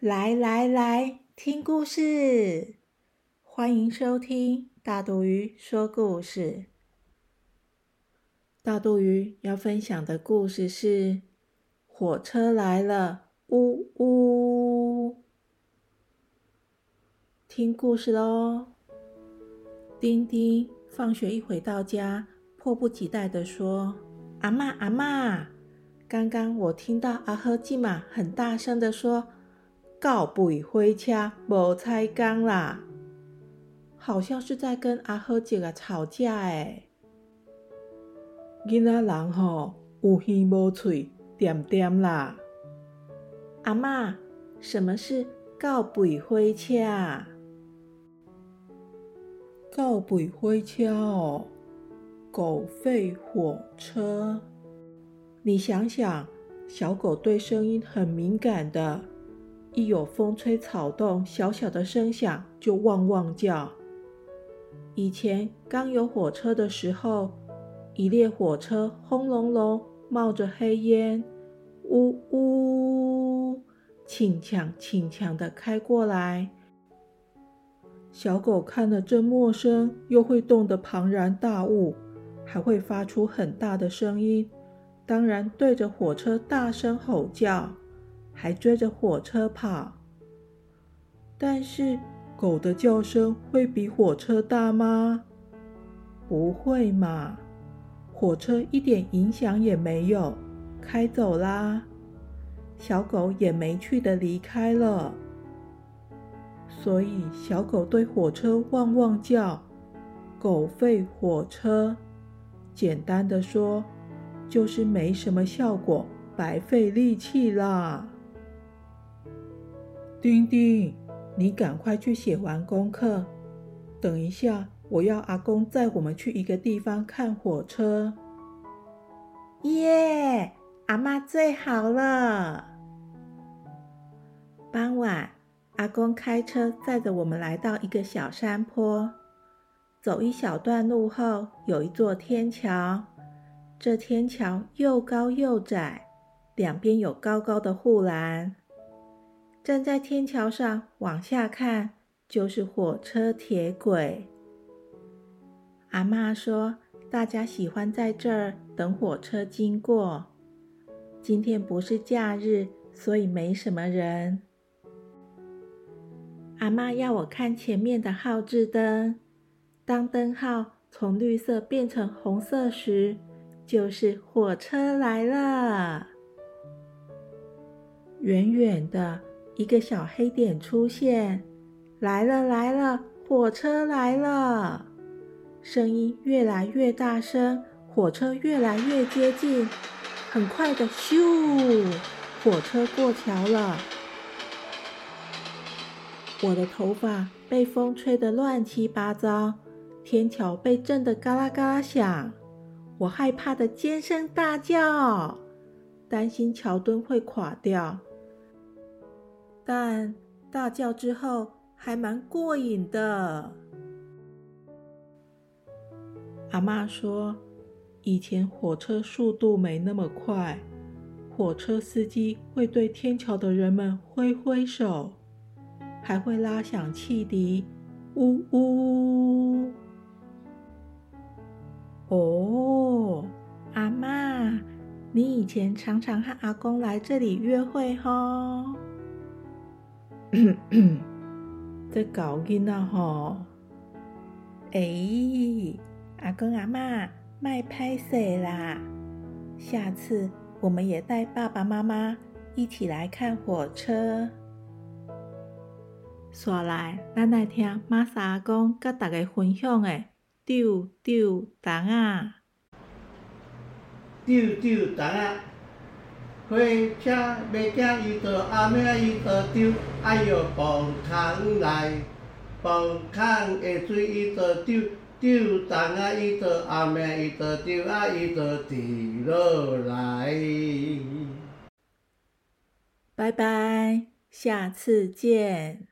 来来来，听故事！欢迎收听大肚鱼说故事。大肚鱼要分享的故事是《火车来了》，呜呜！听故事喽！丁丁放学一回到家，迫不及待地说：“阿妈阿妈，刚刚我听到阿赫基玛很大声地说。”告背火车无采工啦，好像是在跟阿好姐啊吵架诶。囡仔人吼有耳无喙，点点啦。阿嬷，什么是告背火车？告背火车哦，狗吠火车。你想想，小狗对声音很敏感的。一有风吹草动，小小的声响就汪汪叫。以前刚有火车的时候，一列火车轰隆隆冒着黑烟，呜呜，轻强轻强的开过来。小狗看了这陌生又会动的庞然大物，还会发出很大的声音，当然对着火车大声吼叫。还追着火车跑，但是狗的叫声会比火车大吗？不会嘛！火车一点影响也没有，开走啦。小狗也没趣的离开了。所以小狗对火车汪汪叫，狗吠火车。简单的说，就是没什么效果，白费力气啦。丁丁，你赶快去写完功课。等一下，我要阿公载我们去一个地方看火车。耶，阿妈最好了。傍晚，阿公开车载着我们来到一个小山坡。走一小段路后，有一座天桥。这天桥又高又窄，两边有高高的护栏。站在天桥上往下看，就是火车铁轨。阿妈说，大家喜欢在这儿等火车经过。今天不是假日，所以没什么人。阿妈要我看前面的号志灯，当灯号从绿色变成红色时，就是火车来了。远远的。一个小黑点出现，来了来了，火车来了！声音越来越大声，火车越来越接近，很快的，咻，火车过桥了。我的头发被风吹得乱七八糟，天桥被震得嘎啦嘎啦响，我害怕的尖声大叫，担心桥墩会垮掉。但大叫之后还蛮过瘾的。阿妈说，以前火车速度没那么快，火车司机会对天桥的人们挥挥手，还会拉响汽笛，呜呜。哦，阿妈，你以前常常和阿公来这里约会吼？这搞囡仔吼！哎，阿公阿妈卖拍摄啦！下次我们也带爸爸妈妈一起来看火车。说来，咱来听玛莎阿公甲大家分享的丢丢蛋啊！丢丢蛋啊！火车要行伊就阿妹伊就丢，哎呦，放空来，放空的水伊就丢，丢重啊伊就阿妹伊就丢啊伊就滴落来。拜拜，下次见。